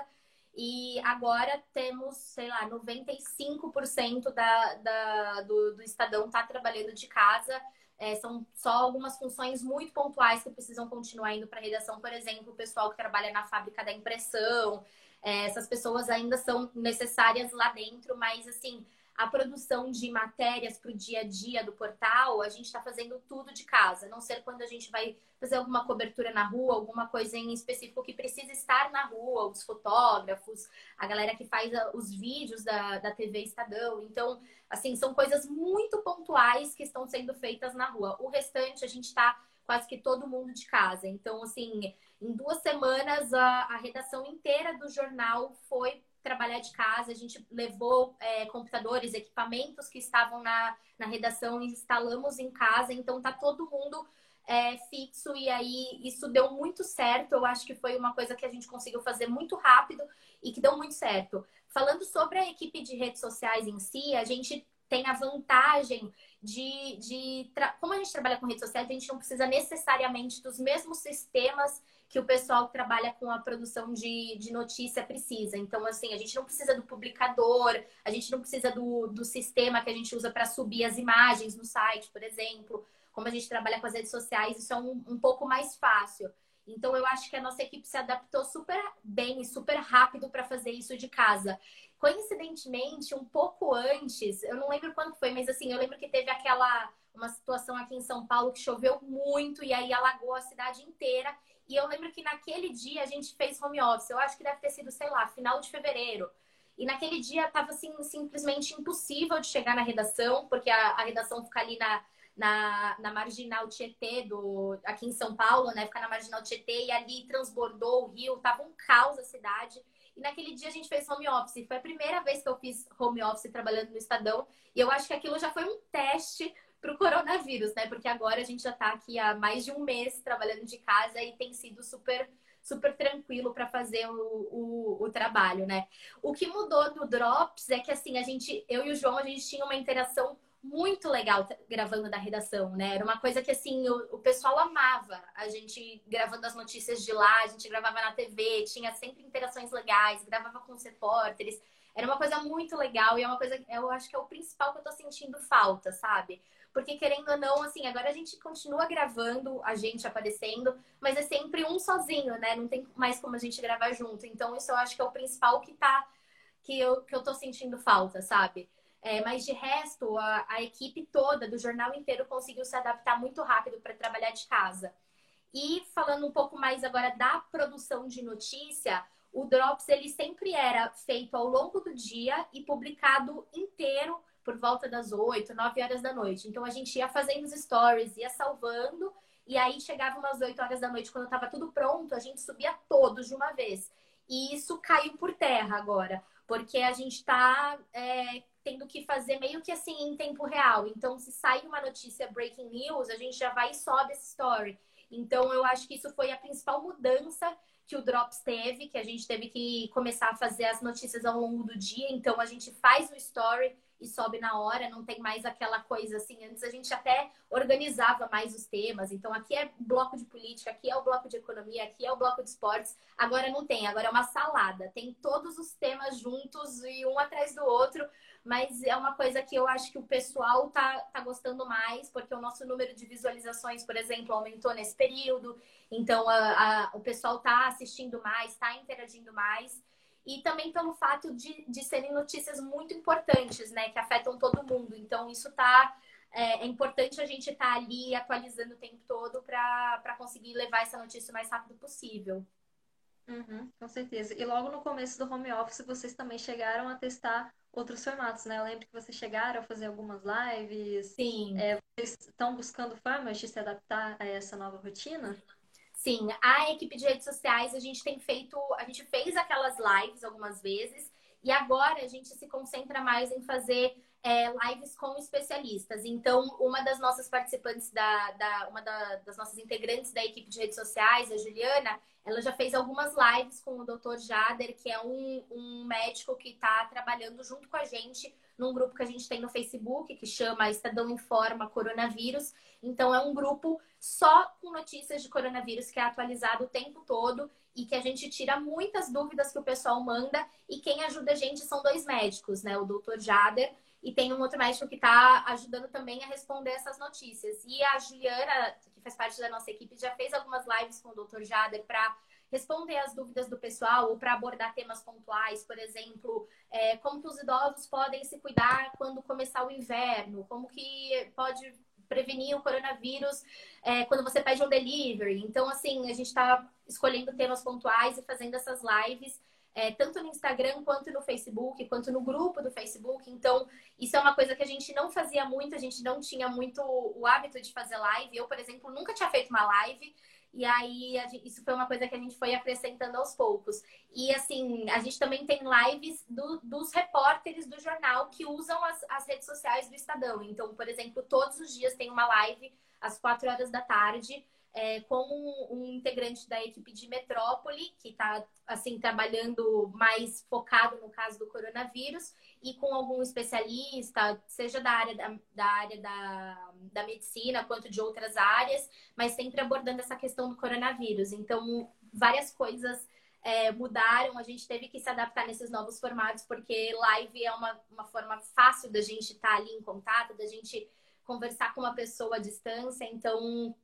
Speaker 3: E agora temos, sei lá, 95% da, da, do, do Estadão está trabalhando de casa. É, são só algumas funções muito pontuais que precisam continuar indo para a redação. Por exemplo, o pessoal que trabalha na fábrica da impressão. É, essas pessoas ainda são necessárias lá dentro, mas assim, a produção de matérias para o dia a dia do portal, a gente está fazendo tudo de casa, a não ser quando a gente vai fazer alguma cobertura na rua, alguma coisa em específico que precisa estar na rua, os fotógrafos, a galera que faz os vídeos da, da TV Estadão. Então, assim, são coisas muito pontuais que estão sendo feitas na rua. O restante, a gente está quase que todo mundo de casa. Então, assim, em duas semanas, a, a redação inteira do jornal foi trabalhar de casa, a gente levou é, computadores, equipamentos que estavam na, na redação e instalamos em casa, então tá todo mundo é, fixo e aí isso deu muito certo. Eu acho que foi uma coisa que a gente conseguiu fazer muito rápido e que deu muito certo. Falando sobre a equipe de redes sociais em si, a gente tem a vantagem de, de como a gente trabalha com redes sociais, a gente não precisa necessariamente dos mesmos sistemas que o pessoal que trabalha com a produção de, de notícia precisa. Então, assim, a gente não precisa do publicador, a gente não precisa do, do sistema que a gente usa para subir as imagens no site, por exemplo. Como a gente trabalha com as redes sociais, isso é um, um pouco mais fácil. Então, eu acho que a nossa equipe se adaptou super bem e super rápido para fazer isso de casa. Coincidentemente, um pouco antes, eu não lembro quando foi, mas assim, eu lembro que teve aquela uma situação aqui em São Paulo que choveu muito e aí alagou a cidade inteira. E eu lembro que naquele dia a gente fez home office. Eu acho que deve ter sido, sei lá, final de fevereiro. E naquele dia estava assim, simplesmente impossível de chegar na redação, porque a, a redação fica ali na, na, na marginal Tietê, do, aqui em São Paulo, né? Fica na marginal Tietê e ali transbordou o rio, tava um caos a cidade. E naquele dia a gente fez home office. Foi a primeira vez que eu fiz home office trabalhando no Estadão. E eu acho que aquilo já foi um teste para o coronavírus, né? Porque agora a gente já está aqui há mais de um mês trabalhando de casa e tem sido super super tranquilo para fazer o, o, o, trabalho, né? O que mudou no Drops é que assim, a gente, eu e o João, a gente tinha uma interação muito legal gravando da redação, né? Era uma coisa que assim, o, o pessoal amava a gente gravando as notícias de lá, a gente gravava na TV, tinha sempre interações legais, gravava com os repórteres. Era uma coisa muito legal e é uma coisa, eu acho que é o principal que eu tô sentindo falta, sabe? Porque, querendo ou não, assim, agora a gente continua gravando, a gente aparecendo, mas é sempre um sozinho, né? Não tem mais como a gente gravar junto. Então, isso eu acho que é o principal que tá. que eu, que eu tô sentindo falta, sabe? É, mas de resto, a, a equipe toda do jornal inteiro conseguiu se adaptar muito rápido para trabalhar de casa. E falando um pouco mais agora da produção de notícia, o Drops ele sempre era feito ao longo do dia e publicado inteiro por volta das 8, 9 horas da noite. Então a gente ia fazendo os stories, ia salvando, e aí chegava umas 8 horas da noite, quando estava tudo pronto, a gente subia todos de uma vez. E isso caiu por terra agora, porque a gente está é, tendo que fazer meio que assim em tempo real. Então, se sai uma notícia breaking news, a gente já vai e sobe essa story. Então, eu acho que isso foi a principal mudança que o Drops teve, que a gente teve que começar a fazer as notícias ao longo do dia. Então, a gente faz o story e sobe na hora, não tem mais aquela coisa assim. Antes a gente até organizava mais os temas. Então aqui é bloco de política, aqui é o bloco de economia, aqui é o bloco de esportes. Agora não tem, agora é uma salada. Tem todos os temas juntos e um atrás do outro. Mas é uma coisa que eu acho que o pessoal tá, tá gostando mais, porque o nosso número de visualizações, por exemplo, aumentou nesse período. Então a, a, o pessoal tá assistindo mais, tá interagindo mais e também pelo fato de, de serem notícias muito importantes, né, que afetam todo mundo. Então, isso tá. É, é importante a gente estar tá ali atualizando o tempo todo para conseguir levar essa notícia o mais rápido possível.
Speaker 2: Uhum, com certeza. E logo no começo do home office, vocês também chegaram a testar outros formatos, né? Eu lembro que vocês chegaram a fazer algumas lives.
Speaker 3: Sim.
Speaker 2: É, vocês estão buscando formas de se adaptar a essa nova rotina?
Speaker 3: Sim, a equipe de redes sociais, a gente tem feito, a gente fez aquelas lives algumas vezes e agora a gente se concentra mais em fazer é, lives com especialistas. Então, uma das nossas participantes, da, da uma da, das nossas integrantes da equipe de redes sociais, a Juliana, ela já fez algumas lives com o Dr. Jader, que é um, um médico que está trabalhando junto com a gente num grupo que a gente tem no Facebook, que chama Estadão Informa Coronavírus. Então, é um grupo só com notícias de coronavírus que é atualizado o tempo todo e que a gente tira muitas dúvidas que o pessoal manda. E quem ajuda a gente são dois médicos, né? O doutor Jader e tem um outro médico que está ajudando também a responder essas notícias. E a Juliana, que faz parte da nossa equipe, já fez algumas lives com o doutor Jader para responder as dúvidas do pessoal ou para abordar temas pontuais, por exemplo, é, como que os idosos podem se cuidar quando começar o inverno, como que pode prevenir o coronavírus é, quando você pede um delivery. Então, assim, a gente está escolhendo temas pontuais e fazendo essas lives é, tanto no Instagram quanto no Facebook, quanto no grupo do Facebook. Então, isso é uma coisa que a gente não fazia muito, a gente não tinha muito o hábito de fazer live. Eu, por exemplo, nunca tinha feito uma live. E aí, gente, isso foi uma coisa que a gente foi acrescentando aos poucos. E assim, a gente também tem lives do, dos repórteres do jornal que usam as, as redes sociais do Estadão. Então, por exemplo, todos os dias tem uma live às quatro horas da tarde é, com um, um, integrante da equipe de Metrópole, que está assim trabalhando mais focado no caso do coronavírus, e com algum especialista, seja da área da, da área da, da medicina quanto de outras áreas, mas sempre abordando essa questão do coronavírus. Então, várias coisas é, mudaram, a gente teve que se adaptar nesses novos formatos, porque live é uma, uma forma fácil da gente estar tá ali em contato, da gente conversar com uma pessoa à distância, então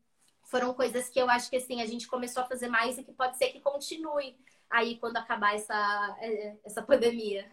Speaker 3: foram coisas que eu acho que assim a gente começou a fazer mais e que pode ser que continue aí quando acabar essa, é, essa pandemia.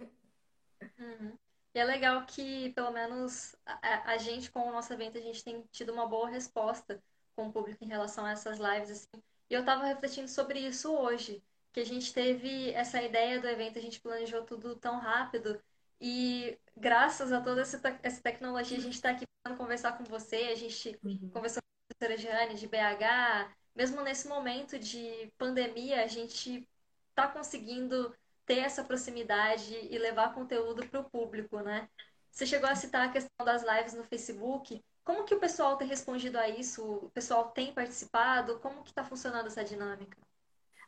Speaker 2: Uhum. E é legal que, pelo menos, a, a, gente, com o nosso evento, a gente tem tido uma boa resposta com o público em relação a essas lives. Assim. E eu estava refletindo sobre isso hoje, que a gente teve essa ideia do evento, a gente planejou tudo tão rápido. E graças a toda essa, essa tecnologia, a gente está aqui para conversar com você, a gente uhum. conversou professora de BH, mesmo nesse momento de pandemia, a gente está conseguindo ter essa proximidade e levar conteúdo para o público, né? Você chegou a citar a questão das lives no Facebook. Como que o pessoal tem respondido a isso? O pessoal tem participado? Como que está funcionando essa dinâmica?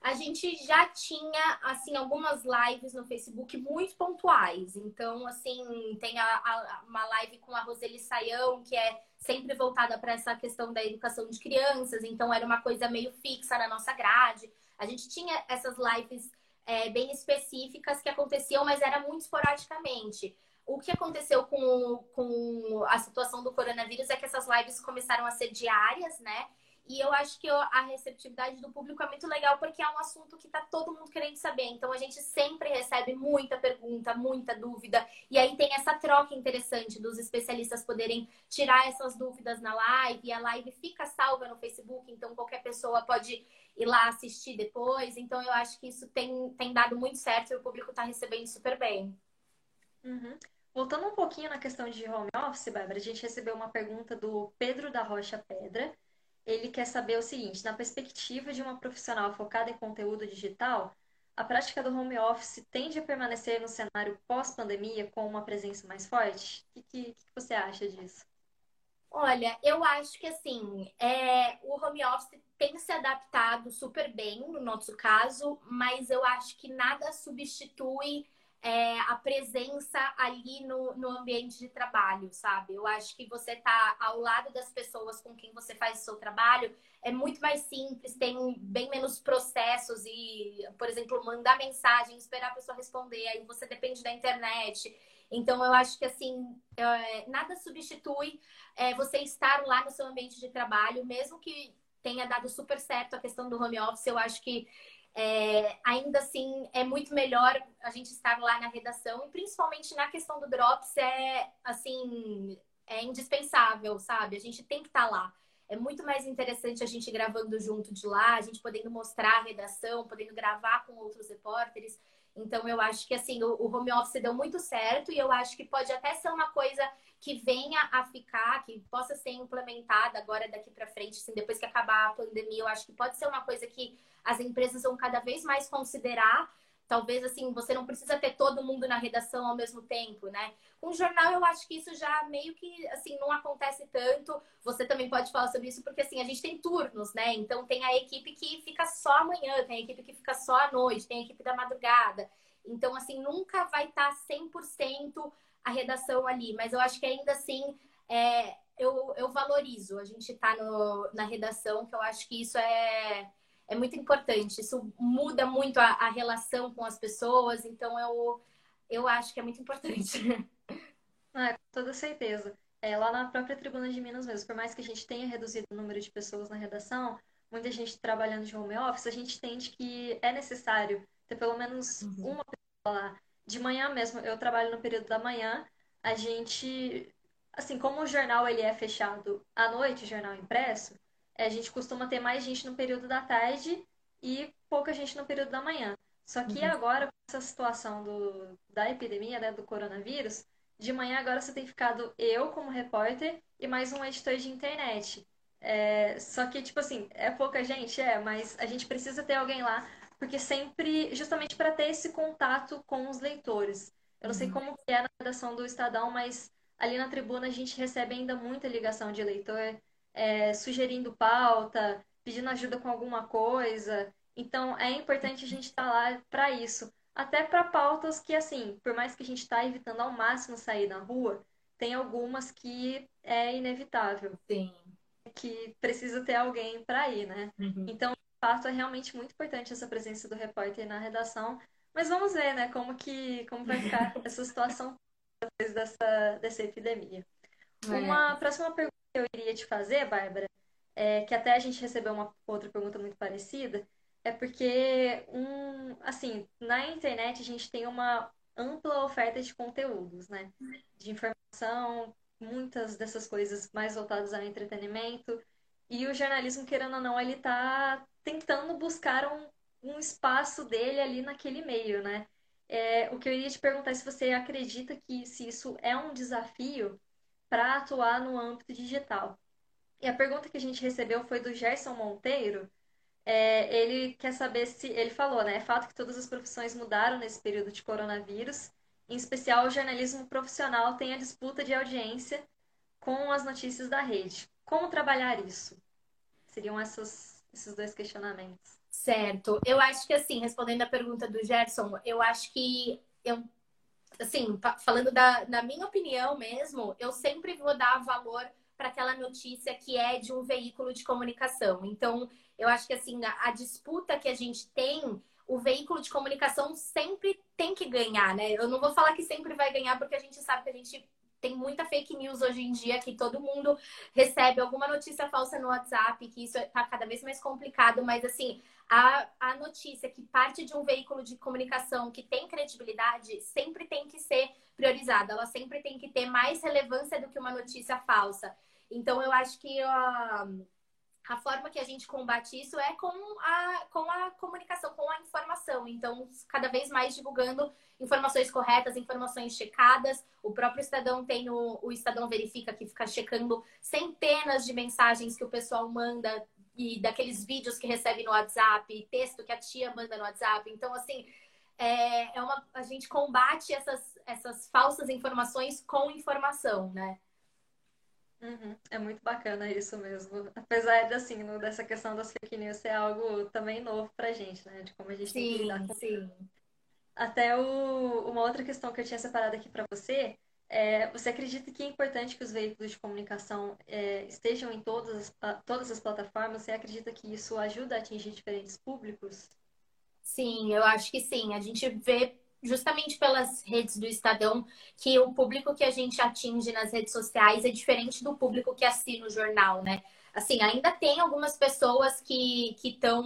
Speaker 3: A gente já tinha, assim, algumas lives no Facebook muito pontuais. Então, assim, tem a, a, uma live com a Roseli Saião, que é sempre voltada para essa questão da educação de crianças, então era uma coisa meio fixa na nossa grade. A gente tinha essas lives é, bem específicas que aconteciam, mas era muito esporadicamente. O que aconteceu com, com a situação do coronavírus é que essas lives começaram a ser diárias, né? E eu acho que a receptividade do público é muito legal porque é um assunto que tá todo mundo querendo saber. Então a gente sempre recebe muita pergunta, muita dúvida. E aí tem essa troca interessante dos especialistas poderem tirar essas dúvidas na live. E a live fica salva no Facebook, então qualquer pessoa pode ir lá assistir depois. Então eu acho que isso tem, tem dado muito certo e o público tá recebendo super bem.
Speaker 2: Uhum. Voltando um pouquinho na questão de home office, Bárbara, a gente recebeu uma pergunta do Pedro da Rocha Pedra ele quer saber o seguinte: na perspectiva de uma profissional focada em conteúdo digital, a prática do home office tende a permanecer no cenário pós-pandemia com uma presença mais forte? O que, que, você acha disso?
Speaker 3: Olha, eu acho que assim, é, o home office tem se adaptado super bem no nosso caso, mas eu acho que nada substitui é, a presença ali no, no ambiente de trabalho, sabe? Eu acho que você tá ao lado das pessoas com quem você faz o seu trabalho é muito mais simples, tem bem menos processos e, por exemplo, mandar mensagem, esperar a pessoa responder, aí você depende da internet. Então, eu acho que assim, é, nada substitui é, você estar lá no seu ambiente de trabalho, mesmo que tenha dado super certo a questão do home office, eu acho que é, ainda assim, é muito melhor a gente estar lá na redação e principalmente na questão do Drops é assim é indispensável, sabe? A gente tem que estar lá. É muito mais interessante a gente gravando junto de lá, a gente podendo mostrar a redação, podendo gravar com outros repórteres. Então, eu acho que assim, o, o home office deu muito certo e eu acho que pode até ser uma coisa que venha a ficar, que possa ser implementada agora daqui para frente, assim, depois que acabar a pandemia. Eu acho que pode ser uma coisa que as empresas vão cada vez mais considerar. Talvez assim, você não precisa ter todo mundo na redação ao mesmo tempo, né? Com jornal, eu acho que isso já meio que assim não acontece tanto. Você também pode falar sobre isso, porque assim, a gente tem turnos, né? Então tem a equipe que fica só amanhã, tem a equipe que fica só à noite, tem a equipe da madrugada. Então, assim, nunca vai estar 100% a redação ali, mas eu acho que ainda assim é, eu, eu valorizo a gente estar tá na redação, que eu acho que isso é é muito importante. Isso muda muito a, a relação com as pessoas, então eu, eu acho que é muito importante.
Speaker 2: Ah, com toda certeza. É, lá na própria Tribuna de Minas mesmo, por mais que a gente tenha reduzido o número de pessoas na redação, muita gente trabalhando de home office, a gente entende que é necessário ter pelo menos uhum. uma pessoa lá. De manhã mesmo, eu trabalho no período da manhã, a gente, assim, como o jornal ele é fechado à noite, o jornal impresso, a gente costuma ter mais gente no período da tarde e pouca gente no período da manhã. Só que uhum. agora, com essa situação do, da epidemia, né, do coronavírus, de manhã agora você tem ficado eu como repórter e mais um editor de internet. É, só que, tipo assim, é pouca gente, é, mas a gente precisa ter alguém lá, porque sempre, justamente para ter esse contato com os leitores. Eu não sei uhum. como é na redação do Estadão, mas ali na tribuna a gente recebe ainda muita ligação de leitor, é, sugerindo pauta, pedindo ajuda com alguma coisa. Então é importante a gente estar tá lá para isso. Até para pautas que, assim, por mais que a gente está evitando ao máximo sair na rua, tem algumas que é inevitável.
Speaker 3: Sim.
Speaker 2: Que precisa ter alguém para ir, né?
Speaker 3: Uhum.
Speaker 2: Então, de fato, é realmente muito importante essa presença do repórter na redação. Mas vamos ver, né, como que como vai ficar essa situação depois dessa, dessa epidemia. É. Uma próxima pergunta eu iria te fazer, Bárbara, é, que até a gente recebeu uma outra pergunta muito parecida, é porque um, assim, na internet a gente tem uma ampla oferta de conteúdos, né? De informação, muitas dessas coisas mais voltadas ao entretenimento. E o jornalismo, querendo ou não, ele está tentando buscar um, um espaço dele ali naquele meio, né? É, o que eu iria te perguntar é se você acredita que se isso é um desafio para atuar no âmbito digital. E a pergunta que a gente recebeu foi do Gerson Monteiro. É, ele quer saber se. Ele falou, né? É fato que todas as profissões mudaram nesse período de coronavírus. Em especial, o jornalismo profissional tem a disputa de audiência com as notícias da rede. Como trabalhar isso? Seriam essas, esses dois questionamentos.
Speaker 3: Certo. Eu acho que, assim, respondendo a pergunta do Gerson, eu acho que eu assim, falando da, na minha opinião mesmo, eu sempre vou dar valor para aquela notícia que é de um veículo de comunicação. Então, eu acho que assim, a, a, disputa que a gente tem, o veículo de comunicação sempre tem que ganhar, né? Eu não vou falar que sempre vai ganhar, porque a gente sabe que a gente tem muita fake news hoje em dia, que todo mundo recebe alguma notícia falsa no WhatsApp, que isso está cada vez mais complicado, mas assim, a, a notícia que parte de um veículo de comunicação que tem credibilidade sempre tem que ser priorizada, ela sempre tem que ter mais relevância do que uma notícia falsa. Então, eu acho que uh, a forma que a gente combate isso é com a, com a comunicação, com a informação. Então, cada vez mais divulgando informações corretas, informações checadas. O próprio Estadão tem o, o Estadão Verifica, que fica checando centenas de mensagens que o pessoal manda e daqueles vídeos que recebe no WhatsApp, texto que a tia manda no WhatsApp. Então, assim, é, é uma, a gente combate essas, essas falsas informações com informação, né?
Speaker 2: Uhum. É muito bacana isso mesmo. Apesar de, assim, no, dessa questão das fake news ser algo também novo pra gente, né? De como a gente sim, tem que lidar com
Speaker 3: sim.
Speaker 2: Até o, uma outra questão que eu tinha separado aqui para você é, você acredita que é importante que os veículos de comunicação é, estejam em todas as, todas as plataformas? Você acredita que isso ajuda a atingir diferentes públicos?
Speaker 3: Sim, eu acho que sim. A gente vê justamente pelas redes do Estadão que o público que a gente atinge nas redes sociais é diferente do público que assina o jornal, né? Assim, ainda tem algumas pessoas que estão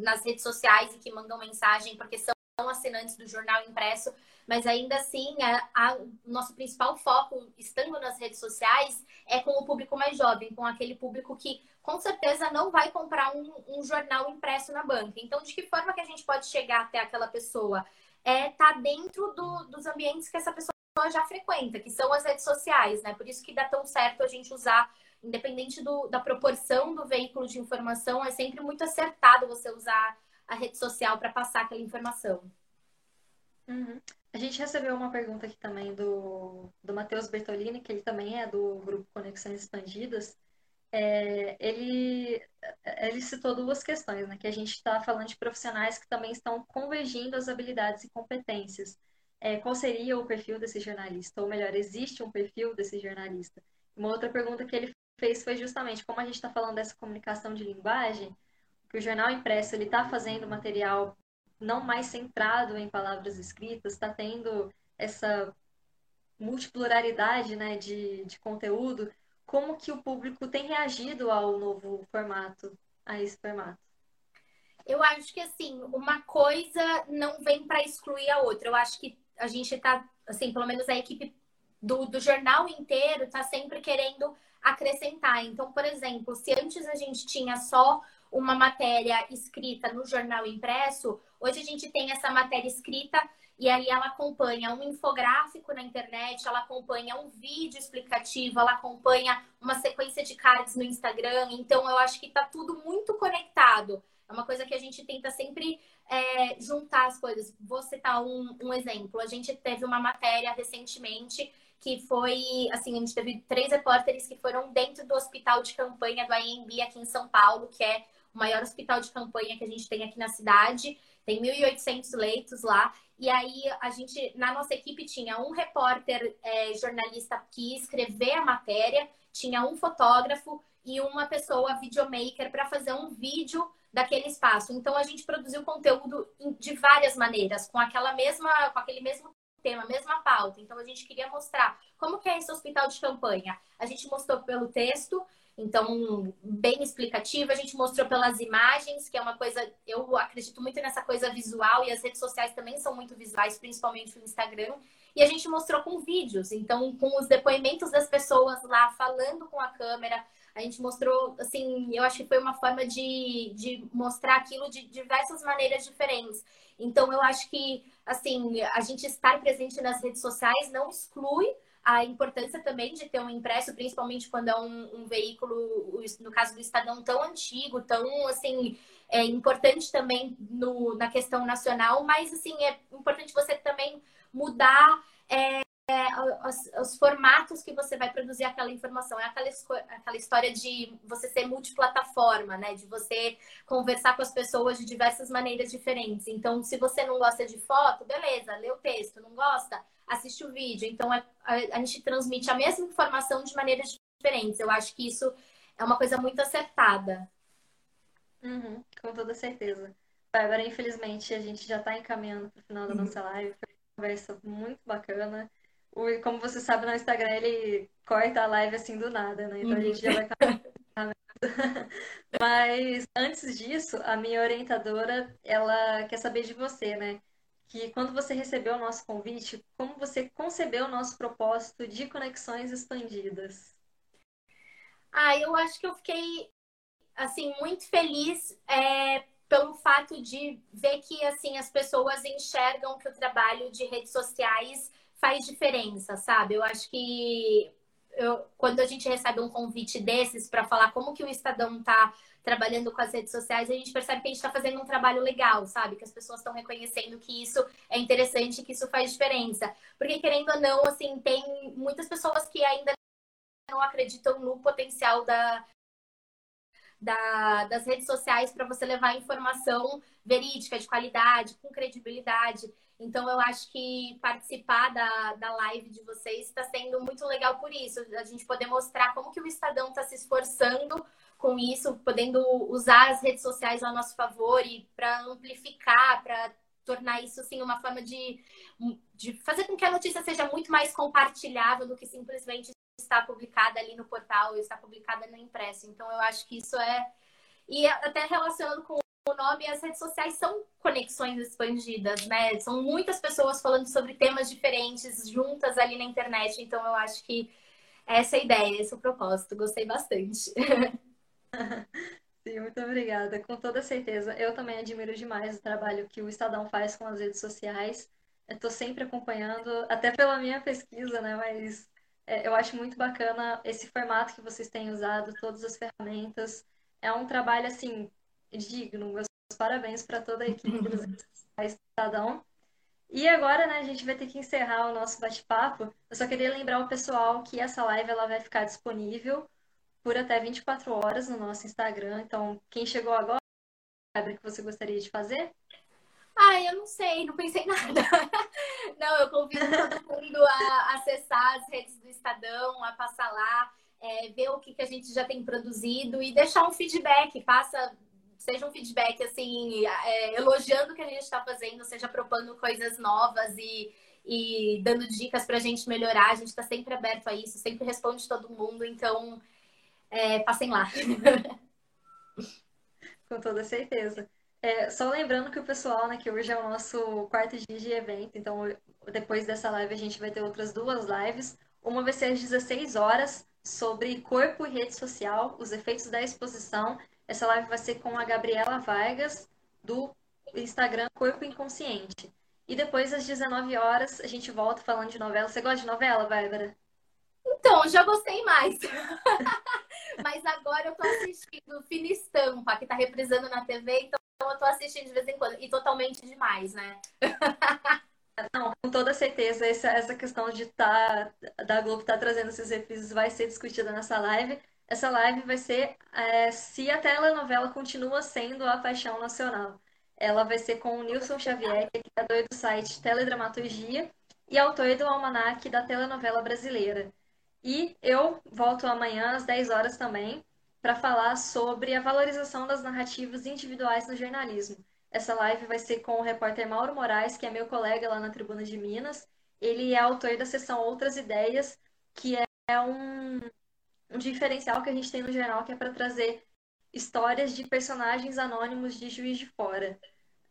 Speaker 3: nas redes sociais e que mandam mensagem porque são assinantes do jornal impresso, mas ainda assim, a, a, o nosso principal foco, estando nas redes sociais, é com o público mais jovem, com aquele público que com certeza não vai comprar um, um jornal impresso na banca. Então, de que forma que a gente pode chegar até aquela pessoa? É tá dentro do, dos ambientes que essa pessoa já frequenta, que são as redes sociais, né? Por isso que dá tão certo a gente usar, independente do, da proporção do veículo de informação, é sempre muito acertado você usar a rede social para passar aquela informação.
Speaker 2: Uhum. A gente recebeu uma pergunta aqui também do, do Matheus Bertolini, que ele também é do grupo Conexões Expandidas. É, ele, ele citou duas questões, né? Que a gente está falando de profissionais que também estão convergindo as habilidades e competências. É, qual seria o perfil desse jornalista? Ou melhor, existe um perfil desse jornalista? Uma outra pergunta que ele fez foi justamente como a gente está falando dessa comunicação de linguagem, que o jornal impresso ele está fazendo material não mais centrado em palavras escritas, está tendo essa multipluralidade né, de, de conteúdo, como que o público tem reagido ao novo formato a esse formato?
Speaker 3: Eu acho que assim, uma coisa não vem para excluir a outra. Eu acho que a gente está, assim, pelo menos a equipe do, do jornal inteiro está sempre querendo acrescentar. Então, por exemplo, se antes a gente tinha só uma matéria escrita no jornal impresso, hoje a gente tem essa matéria escrita e aí ela acompanha um infográfico na internet, ela acompanha um vídeo explicativo, ela acompanha uma sequência de cards no Instagram. Então, eu acho que está tudo muito conectado. É uma coisa que a gente tenta sempre é, juntar as coisas. Vou citar um, um exemplo. A gente teve uma matéria recentemente que foi, assim, a gente teve três repórteres que foram dentro do hospital de campanha do AMB aqui em São Paulo, que é o maior hospital de campanha que a gente tem aqui na cidade. Tem 1.800 leitos lá. E aí, a gente, na nossa equipe, tinha um repórter é, jornalista que ia escrever a matéria, tinha um fotógrafo e uma pessoa videomaker para fazer um vídeo daquele espaço. Então, a gente produziu conteúdo de várias maneiras, com aquela mesma, com aquele mesmo tema, mesma pauta. Então a gente queria mostrar como que é esse hospital de campanha. A gente mostrou pelo texto, então bem explicativo, a gente mostrou pelas imagens, que é uma coisa, eu acredito muito nessa coisa visual e as redes sociais também são muito visuais, principalmente o Instagram. E a gente mostrou com vídeos, então com os depoimentos das pessoas lá falando com a câmera, a gente mostrou, assim, eu acho que foi uma forma de, de mostrar aquilo de diversas maneiras diferentes. Então, eu acho que, assim, a gente estar presente nas redes sociais não exclui a importância também de ter um impresso, principalmente quando é um, um veículo, no caso do Estadão, tão antigo, tão, assim, é importante também no, na questão nacional, mas, assim, é importante você também mudar é, os, os, formatos que você vai produzir aquela informação. É aquela, aquela história de você ser multiplataforma, né? De você conversar com as pessoas de diversas maneiras diferentes. Então, se você não gosta de foto, beleza, lê o texto. Não gosta? Assiste o vídeo. Então, a, a, a gente transmite a mesma informação de maneiras diferentes. Eu acho que isso é uma coisa muito acertada.
Speaker 2: Uhum, com toda certeza. Bárbara, infelizmente, a gente já está encaminhando para o final da nossa live. Foi uma conversa muito bacana como você sabe, no Instagram ele corta a live assim do nada, né? Então a gente já vai Mas antes disso, a minha orientadora, ela quer saber de você, né? Que quando você recebeu o nosso convite, como você concebeu o nosso propósito de conexões expandidas?
Speaker 3: Ah, eu acho que eu fiquei assim muito feliz é, pelo fato de ver que assim as pessoas enxergam que o trabalho de redes sociais faz diferença, sabe? Eu acho que eu, quando a gente recebe um convite desses para falar como que o Estadão está trabalhando com as redes sociais, a gente percebe que a gente está fazendo um trabalho legal, sabe? Que as pessoas estão reconhecendo que isso é interessante, que isso faz diferença. Porque, querendo ou não, assim, tem muitas pessoas que ainda não acreditam no potencial da, da, das redes sociais para você levar informação verídica, de qualidade, com credibilidade. Então, eu acho que participar da, da live de vocês está sendo muito legal por isso. A gente poder mostrar como que o Estadão está se esforçando com isso, podendo usar as redes sociais a nosso favor e para amplificar, para tornar isso assim uma forma de, de fazer com que a notícia seja muito mais compartilhável do que simplesmente estar publicada ali no portal, estar publicada no impresso. Então eu acho que isso é e até relacionando com o nome, as redes sociais são conexões expandidas, né? São muitas pessoas falando sobre temas diferentes juntas ali na internet. Então, eu acho que essa é a ideia, esse é o propósito. Gostei bastante.
Speaker 2: Sim, muito obrigada. Com toda certeza. Eu também admiro demais o trabalho que o Estadão faz com as redes sociais. Estou sempre acompanhando, até pela minha pesquisa, né? Mas é, eu acho muito bacana esse formato que vocês têm usado, todas as ferramentas. É um trabalho, assim, digno. Meus parabéns para toda a equipe dos Estadão. E agora, né, a gente vai ter que encerrar o nosso bate-papo. Eu só queria lembrar o pessoal que essa live ela vai ficar disponível por até 24 horas no nosso Instagram. Então, quem chegou agora, sabe o que você gostaria de fazer?
Speaker 3: Ah, eu não sei, não pensei nada. Não, eu convido todo mundo a acessar as redes do Estadão, a passar lá, é, ver o que, que a gente já tem produzido e deixar um feedback. Passa seja um feedback assim, é, elogiando o que a gente está fazendo, seja propondo coisas novas e, e dando dicas para a gente melhorar. A gente está sempre aberto a isso, sempre responde todo mundo, então é, passem lá.
Speaker 2: Com toda certeza. É, só lembrando que o pessoal, né, que hoje é o nosso quarto dia de evento, então depois dessa live a gente vai ter outras duas lives. Uma vai ser às 16 horas sobre corpo e rede social, os efeitos da exposição. Essa live vai ser com a Gabriela Vargas, do Instagram Corpo Inconsciente. E depois, às 19 horas, a gente volta falando de novela. Você gosta de novela, Bárbara?
Speaker 3: Então, já gostei mais. Mas agora eu tô assistindo Fina Estampa, que tá reprisando na TV, então eu tô assistindo de vez em quando. E totalmente demais, né?
Speaker 2: Não, com toda certeza, essa, essa questão de tá, da Globo estar tá trazendo esses reprises vai ser discutida nessa live. Essa live vai ser é, se a telenovela continua sendo a paixão nacional. Ela vai ser com o Nilson Xavier, que é criador do site Teledramaturgia e autor do almanac da telenovela brasileira. E eu volto amanhã às 10 horas também para falar sobre a valorização das narrativas individuais no jornalismo. Essa live vai ser com o repórter Mauro Moraes, que é meu colega lá na Tribuna de Minas. Ele é autor da sessão Outras Ideias, que é um, um diferencial que a gente tem no jornal, que é para trazer histórias de personagens anônimos de Juiz de Fora.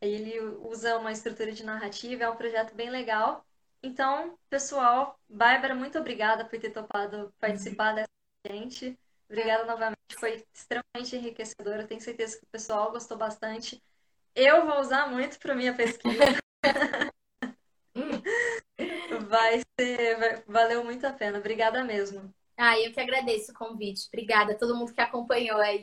Speaker 2: Ele usa uma estrutura de narrativa, é um projeto bem legal. Então, pessoal, Bárbara, muito obrigada por ter topado participar uhum. dessa gente. Obrigada novamente, foi extremamente enriquecedor. Eu tenho certeza que o pessoal gostou bastante. Eu vou usar muito para minha pesquisa. vai ser, vai, valeu muito a pena. Obrigada mesmo.
Speaker 3: Ah, eu que agradeço o convite. Obrigada a todo mundo que acompanhou aí.